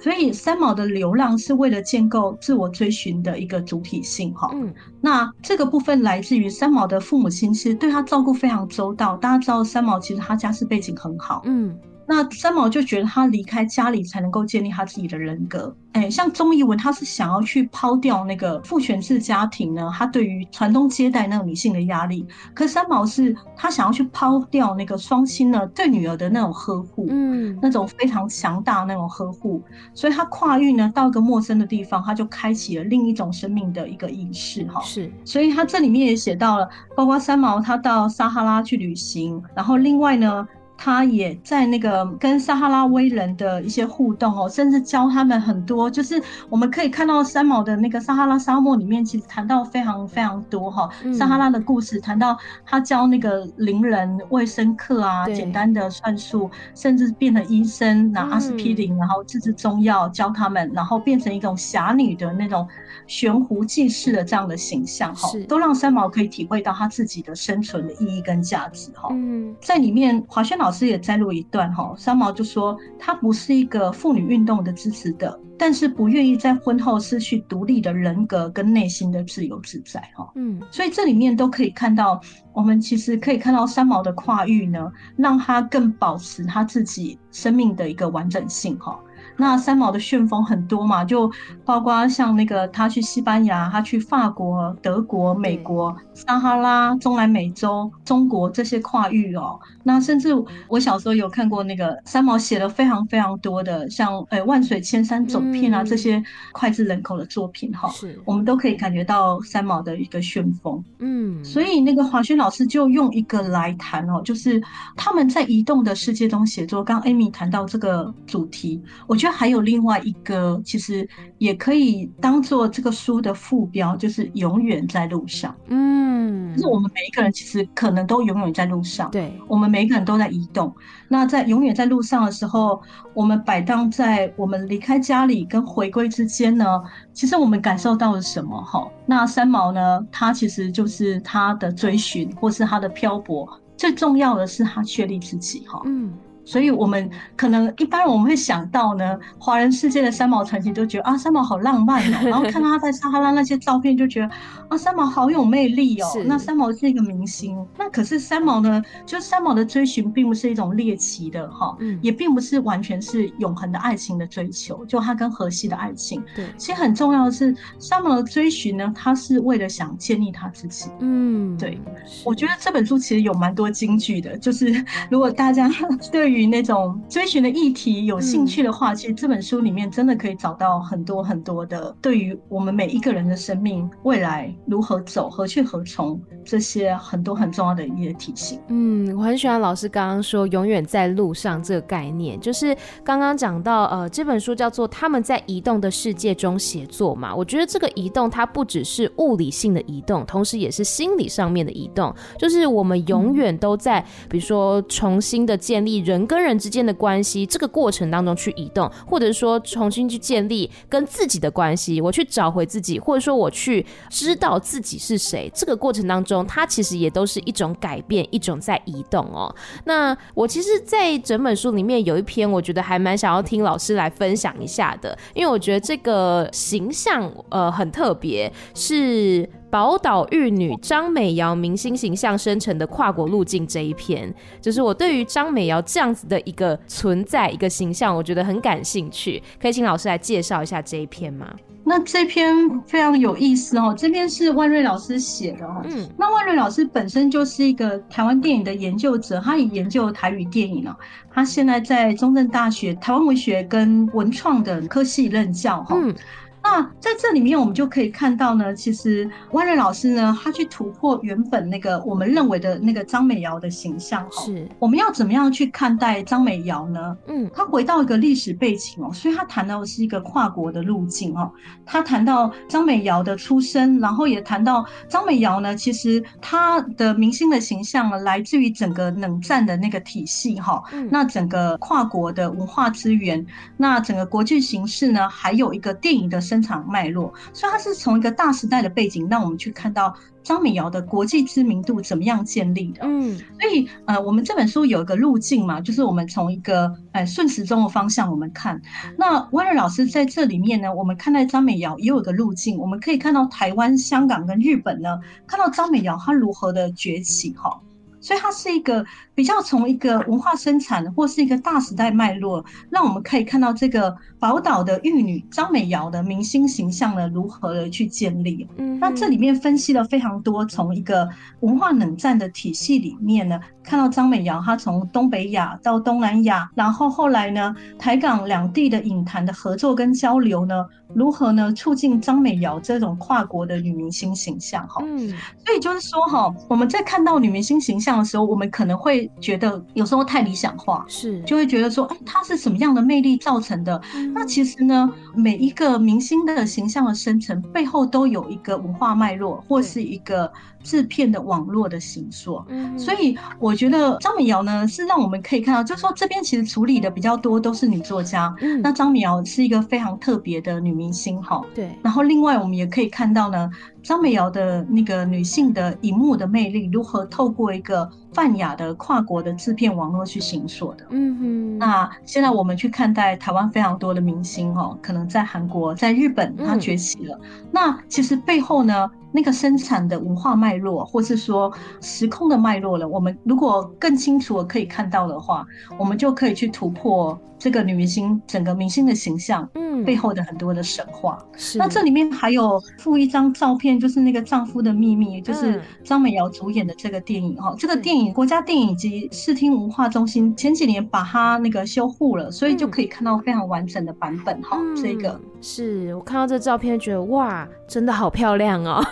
所以三毛的流浪是为了建构自我追寻的一个主体性哈。嗯，那这个部分来自于三毛的父母亲，其实对他照顾非常周到。大家知道三毛其实他家世背景很好。嗯。那三毛就觉得他离开家里才能够建立他自己的人格。哎、欸，像钟怡文，他是想要去抛掉那个父权制家庭呢，他对于传宗接代那种女性的压力。可三毛是他想要去抛掉那个双亲呢对女儿的那种呵护，嗯，那种非常强大那种呵护。所以他跨域呢到一个陌生的地方，他就开启了另一种生命的一个仪式哈。是，所以他这里面也写到了，包括三毛他到撒哈拉去旅行，然后另外呢。他也在那个跟撒哈拉威人的一些互动哦，甚至教他们很多，就是我们可以看到三毛的那个撒哈拉沙漠里面，其实谈到非常非常多哈，撒哈拉的故事，谈到他教那个邻人卫生课啊，简单的算术，甚至变成医生拿阿司匹林，然后自制中药教他们，然后变成一种侠女的那种悬壶济世的这样的形象哈，都让三毛可以体会到他自己的生存的意义跟价值哈。嗯，在里面华轩老。老师也摘录一段哈，三毛就说他不是一个妇女运动的支持者，但是不愿意在婚后失去独立的人格跟内心的自由自在哈。嗯，所以这里面都可以看到，我们其实可以看到三毛的跨域呢，让他更保持他自己生命的一个完整性哈。那三毛的旋风很多嘛，就包括像那个他去西班牙，他去法国、德国、美国、撒哈拉、中南美洲、中国这些跨域哦。那甚至我小时候有看过那个三毛写了非常非常多的像呃万水千山走遍啊这些脍炙人口的作品哈，是我们都可以感觉到三毛的一个旋风。嗯，所以那个华轩老师就用一个来谈哦，就是他们在移动的世界中写作。刚 Amy 谈到这个主题，我觉得。还有另外一个，其实也可以当做这个书的副标，就是永远在路上。嗯，就是我们每一个人其实可能都永远在路上。对，我们每一个人都在移动。那在永远在路上的时候，我们摆荡在我们离开家里跟回归之间呢，其实我们感受到了什么？哈，那三毛呢？他其实就是他的追寻，或是他的漂泊。最重要的是他确立自己。哈，嗯。所以，我们可能一般我们会想到呢，华人世界的三毛传奇都觉得啊，三毛好浪漫哦。然后看到他在撒哈拉那些照片，就觉得啊，三毛好有魅力哦。那三毛是一个明星。那可是三毛呢，就三毛的追寻并不是一种猎奇的哈，也并不是完全是永恒的爱情的追求。就他跟荷西的爱情，对，其实很重要的是三毛的追寻呢，他是为了想建立他自己。嗯，对。我觉得这本书其实有蛮多金句的，就是如果大家 对于于那种追寻的议题有兴趣的话，其实这本书里面真的可以找到很多很多的对于我们每一个人的生命未来如何走、何去何从这些很多很重要的一些提醒。嗯，我很喜欢老师刚刚说“永远在路上”这个概念，就是刚刚讲到呃，这本书叫做《他们在移动的世界中写作》嘛。我觉得这个移动它不只是物理性的移动，同时也是心理上面的移动，就是我们永远都在，比如说重新的建立人。跟人之间的关系这个过程当中去移动，或者说重新去建立跟自己的关系，我去找回自己，或者说我去知道自己是谁，这个过程当中，它其实也都是一种改变，一种在移动哦。那我其实，在整本书里面有一篇，我觉得还蛮想要听老师来分享一下的，因为我觉得这个形象呃很特别，是。宝岛玉女张美瑶明星形象生成的跨国路径这一篇，就是我对于张美瑶这样子的一个存在、一个形象，我觉得很感兴趣。可以请老师来介绍一下这一篇吗？那这篇非常有意思哦，这篇是万瑞老师写的哦。嗯，那万瑞老师本身就是一个台湾电影的研究者，他也研究台语电影哦。他现在在中正大学台湾文学跟文创的科系任教哈。嗯那在这里面，我们就可以看到呢，其实万瑞老师呢，他去突破原本那个我们认为的那个张美瑶的形象。是，我们要怎么样去看待张美瑶呢？嗯，他回到一个历史背景哦，所以他谈到的是一个跨国的路径哦。他谈到张美瑶的出身，然后也谈到张美瑶呢，其实她的明星的形象呢，来自于整个冷战的那个体系哈。那整个跨国的文化资源，那整个国际形势呢，还有一个电影的。生产脉络，所以它是从一个大时代的背景，让我们去看到张美瑶的国际知名度怎么样建立的。嗯，所以呃，我们这本书有一个路径嘛，就是我们从一个呃顺时钟的方向我们看。那温瑞老师在这里面呢，我们看待张美瑶也有一个路径，我们可以看到台湾、香港跟日本呢，看到张美瑶她如何的崛起哈。所以它是一个比较从一个文化生产或是一个大时代脉络，让我们可以看到这个宝岛的玉女张美瑶的明星形象呢，如何的去建立。嗯，那这里面分析了非常多，从一个文化冷战的体系里面呢，看到张美瑶她从东北亚到东南亚，然后后来呢，台港两地的影坛的合作跟交流呢，如何呢促进张美瑶这种跨国的女明星形象？哈，嗯，所以就是说哈，我们在看到女明星形象的时候，我们可能会觉得有时候太理想化，是。就会觉得说，哎，他是什么样的魅力造成的？嗯、那其实呢，每一个明星的形象的生成背后都有一个文化脉络，或是一个制片的网络的形塑。嗯，所以我觉得张美瑶呢，是让我们可以看到，就是说这边其实处理的比较多都是女作家。嗯，那张美瑶是一个非常特别的女明星，哈。对。然后另外我们也可以看到呢。张美瑶的那个女性的荧幕的魅力，如何透过一个泛亚的跨国的制片网络去形塑的？嗯哼。那现在我们去看待台湾非常多的明星哦，可能在韩国、在日本她崛起了。嗯、那其实背后呢，那个生产的文化脉络，或是说时空的脉络了，我们如果更清楚的可以看到的话，我们就可以去突破。这个女明星整个明星的形象，嗯，背后的很多的神话。是。那这里面还有附一张照片，就是那个丈夫的秘密，就是张美瑶主演的这个电影哈。这个电影国家电影及视听文化中心前几年把它那个修护了，所以就可以看到非常完整的版本哈。这个是我看到这照片觉得哇，真的好漂亮哦，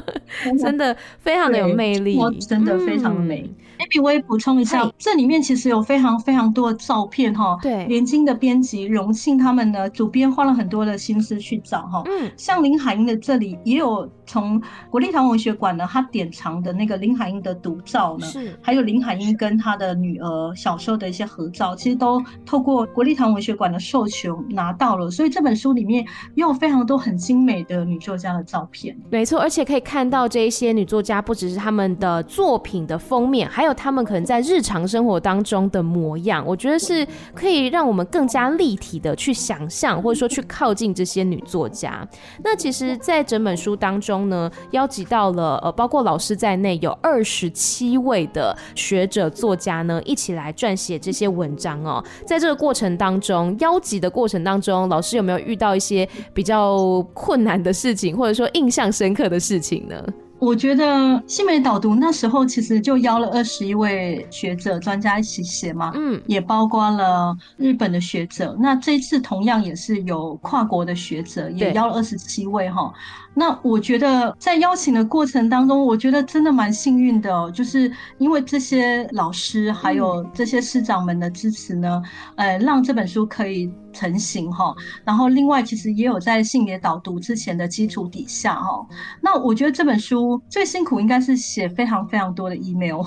真的非常的有魅力，真的非常的美。Amy，我也补充一下，这里面其实有非常非常多的照片哈。对。联经的编辑荣幸他们呢，主编花了很多的心思去找哈。嗯。像林海音的这里也有从国立台湾文学馆呢，他典藏的那个林海音的独照呢，是。还有林海音跟他的女儿小时候的一些合照，其实都透过国立台湾文学馆的授权拿到了。所以这本书里面也有非常多很精美的女作家的照片。没错，而且可以看到这一些女作家不只是他们的作品的封面，还有他们可能在日常生活当中的模样。我觉得是可以让我们更加立体的去想象，或者说去靠近这些女作家。那其实，在整本书当中呢，邀集到了呃，包括老师在内，有二十七位的学者作家呢，一起来撰写这些文章哦。在这个过程当中，邀集的过程当中，老师有没有遇到一些比较困难的事情，或者说印象深刻的事情呢？我觉得新媒导读那时候其实就邀了二十一位学者专家一起写嘛，嗯，也包括了日本的学者。那这一次同样也是有跨国的学者，也邀了二十七位哈。那我觉得在邀请的过程当中，我觉得真的蛮幸运的哦，就是因为这些老师还有这些师长们的支持呢，呃，让这本书可以成型哈。然后另外其实也有在性别导读之前的基础底下哈。那我觉得这本书最辛苦应该是写非常非常多的 email，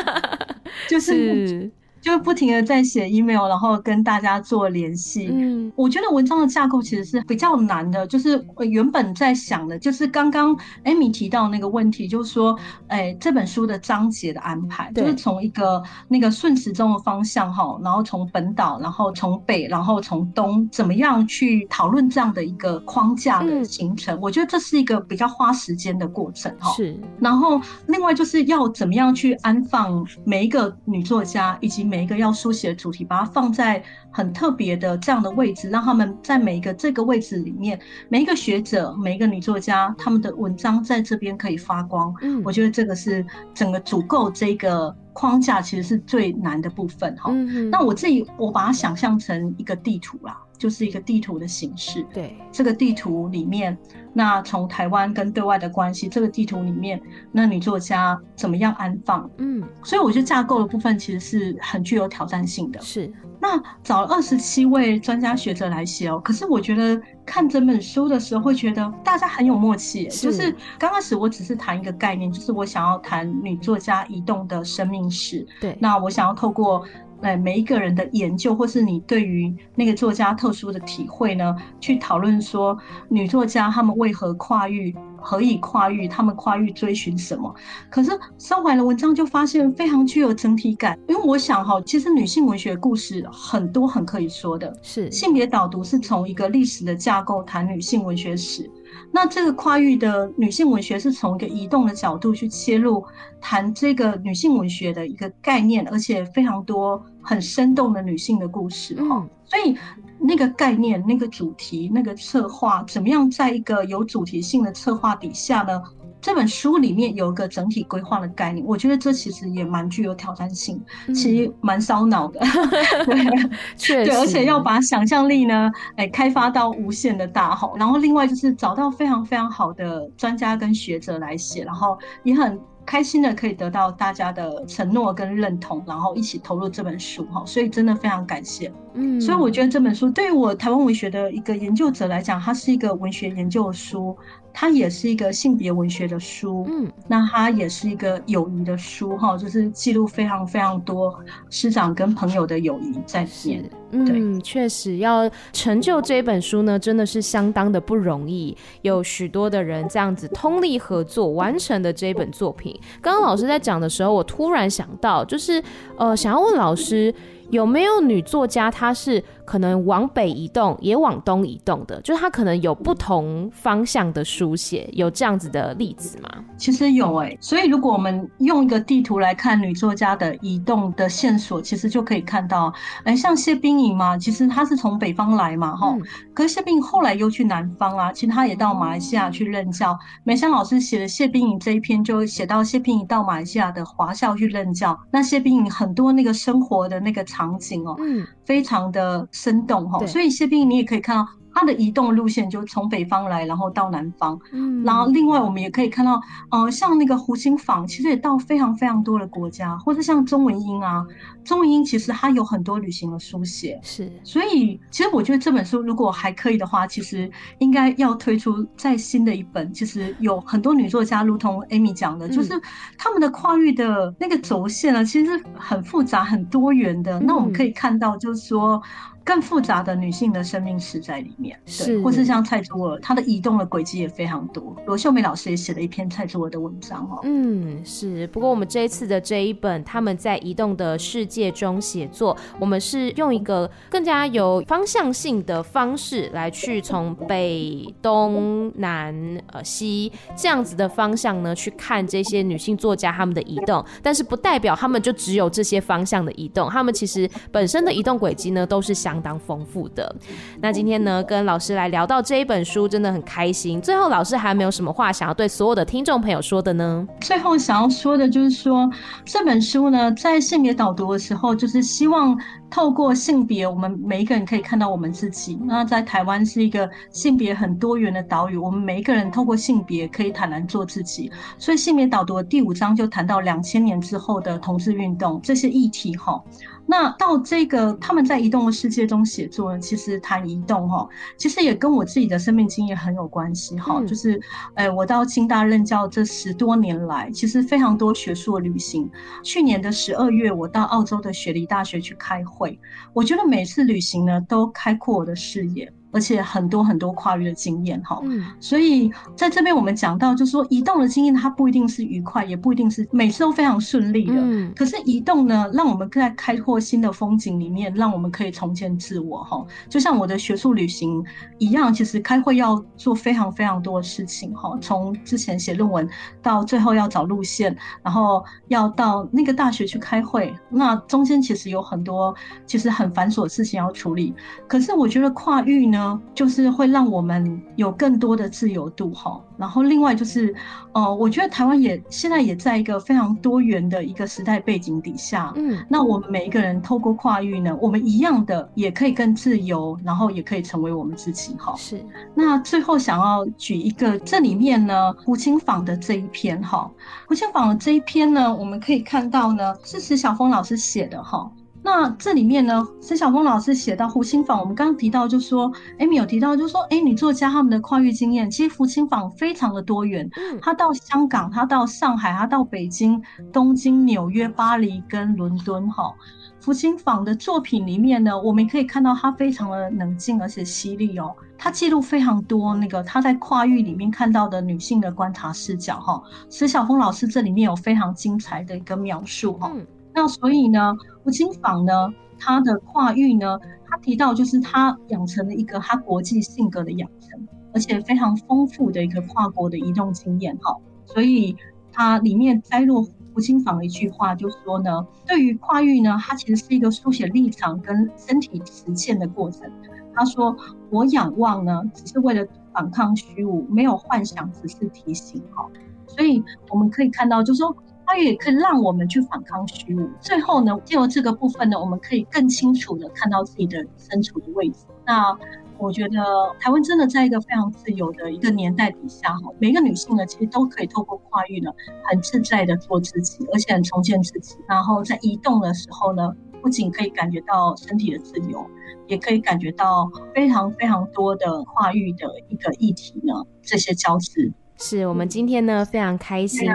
就是。就不停的在写 email，然后跟大家做联系。嗯，我觉得文章的架构其实是比较难的，就是我原本在想的，就是刚刚 Amy 提到那个问题，就是说，哎，这本书的章节的安排，就是从一个那个顺时钟的方向哈，然后从本岛，然后从北，然后从东，怎么样去讨论这样的一个框架的形成？嗯、我觉得这是一个比较花时间的过程哈。是，然后另外就是要怎么样去安放每一个女作家以及每一个要书写的主题，把它放在很特别的这样的位置，让他们在每一个这个位置里面，每一个学者、每一个女作家，他们的文章在这边可以发光。嗯，我觉得这个是整个足够这个框架其实是最难的部分哈。嗯，那我自己我把它想象成一个地图啦。就是一个地图的形式。对，这个地图里面，那从台湾跟对外的关系，这个地图里面，那女作家怎么样安放？嗯，所以我觉得架构的部分其实是很具有挑战性的。是，那找了二十七位专家学者来写哦。可是我觉得看整本书的时候，会觉得大家很有默契。是，就是刚开始我只是谈一个概念，就是我想要谈女作家移动的生命史。对，那我想要透过。哎，每一个人的研究，或是你对于那个作家特殊的体会呢，去讨论说女作家她们为何跨域，何以跨域，她们跨域追寻什么？可是收回了文章，就发现非常具有整体感。因为我想哈，其实女性文学故事很多，很可以说的。是性别导读是从一个历史的架构谈女性文学史。那这个跨域的女性文学是从一个移动的角度去切入，谈这个女性文学的一个概念，而且非常多很生动的女性的故事哈。嗯。所以那个概念、那个主题、那个策划，怎么样在一个有主题性的策划底下呢？这本书里面有一个整体规划的概念，我觉得这其实也蛮具有挑战性，嗯、其实蛮烧脑的。对，确实，对，而且要把想象力呢，哎，开发到无限的大吼。然后另外就是找到非常非常好的专家跟学者来写，然后也很。开心的可以得到大家的承诺跟认同，然后一起投入这本书哈，所以真的非常感谢。嗯，所以我觉得这本书对于我台湾文学的一个研究者来讲，它是一个文学研究的书，它也是一个性别文学的书，嗯，那它也是一个友谊的书哈，就是记录非常非常多师长跟朋友的友谊在里面。嗯，确实要成就这本书呢，真的是相当的不容易。有许多的人这样子通力合作完成的这本作品。刚刚老师在讲的时候，我突然想到，就是呃，想要问老师。有没有女作家，她是可能往北移动，也往东移动的？就是它可能有不同方向的书写，有这样子的例子吗？其实有哎、欸，所以如果我们用一个地图来看女作家的移动的线索，其实就可以看到，哎，像谢冰莹嘛，其实她是从北方来嘛，哈、嗯，可是谢冰莹后来又去南方啊，其实她也到马来西亚去任教。梅香老师写的谢冰莹这一篇，就写到谢冰莹到马来西亚的华校去任教，那谢冰莹很多那个生活的那个场景哦，嗯，非常的生动哈，所以谢斌你也可以看到。它的移动路线就从北方来，然后到南方。嗯，然后另外我们也可以看到，呃，像那个湖心坊，其实也到非常非常多的国家，或者像钟文英啊，钟文英其实它有很多旅行的书写。是，所以其实我觉得这本书如果还可以的话，其实应该要推出再新的一本。其实有很多女作家，如同 Amy 讲的，就是他们的跨域的那个轴线呢，其实很复杂、很多元的。那我们可以看到，就是说。更复杂的女性的生命史在里面，对，是或是像蔡卓尔，她的移动的轨迹也非常多。罗秀梅老师也写了一篇蔡卓尔的文章哦。嗯，是。不过我们这一次的这一本《他们在移动的世界中写作》，我们是用一个更加有方向性的方式来去从北、东、南、呃、西这样子的方向呢去看这些女性作家她们的移动，但是不代表她们就只有这些方向的移动，她们其实本身的移动轨迹呢都是相。相当丰富的。那今天呢，跟老师来聊到这一本书，真的很开心。最后，老师还没有什么话想要对所有的听众朋友说的呢？最后想要说的就是说，这本书呢，在性别导读的时候，就是希望透过性别，我们每一个人可以看到我们自己。那在台湾是一个性别很多元的岛屿，我们每一个人透过性别可以坦然做自己。所以，性别导读的第五章就谈到两千年之后的同志运动这些议题，哈。那到这个他们在移动的世界中写作呢，其实谈移动哈，其实也跟我自己的生命经验很有关系哈。嗯、就是，呃，我到清大任教这十多年来，其实非常多学术的旅行。去年的十二月，我到澳洲的雪梨大学去开会，我觉得每次旅行呢，都开阔我的视野。而且很多很多跨越的经验哈，嗯，所以在这边我们讲到，就是说移动的经验它不一定是愉快，也不一定是每次都非常顺利的。嗯，可是移动呢，让我们在开拓新的风景里面，让我们可以重建自我哈。就像我的学术旅行一样，其实开会要做非常非常多的事情哈。从之前写论文到最后要找路线，然后要到那个大学去开会，那中间其实有很多其实很繁琐的事情要处理。可是我觉得跨域呢。就是会让我们有更多的自由度哈，然后另外就是，呃，我觉得台湾也现在也在一个非常多元的一个时代背景底下，嗯，那我们每一个人透过跨域呢，我们一样的也可以更自由，然后也可以成为我们自己哈。是。那最后想要举一个这里面呢，胡青坊的这一篇哈，胡青坊的这一篇呢，我们可以看到呢，是石晓峰老师写的哈。那这里面呢，石晓峰老师写到胡青坊，我们刚刚提到，就是说，Amy 有提到，就是说，哎，女作家他们的跨域经验，其实胡青坊非常的多元。嗯，他到香港，他到上海，他到北京、东京、纽约、巴黎跟伦敦。哈，福清坊的作品里面呢，我们可以看到他非常的冷静而且犀利哦。他记录非常多那个他在跨域里面看到的女性的观察视角。哈，石晓峰老师这里面有非常精彩的一个描述。哈。那所以呢，胡青坊呢，他的跨域呢，他提到就是他养成了一个他国际性格的养成，而且非常丰富的一个跨国的移动经验哈。所以他里面摘录胡青坊的一句话，就说呢，对于跨域呢，它其实是一个书写立场跟身体实践的过程。他说：“我仰望呢，只是为了反抗虚无，没有幻想，只是提醒哈。”所以我们可以看到，就说。它也可以让我们去反抗虚无。最后呢，借由这个部分呢，我们可以更清楚的看到自己的身处的位置。那我觉得台湾真的在一个非常自由的一个年代底下哈，每个女性呢，其实都可以透过跨域呢，很自在的做自己，而且很重建自己。然后在移动的时候呢，不仅可以感觉到身体的自由，也可以感觉到非常非常多的跨域的一个议题呢，这些交织。是我们今天呢，非常开心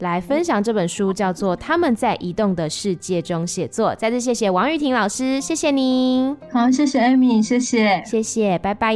来分享这本书，叫做《他们在移动的世界中写作》。再次谢谢王玉婷老师，谢谢您。好，谢谢 Amy，谢谢，谢谢，拜拜。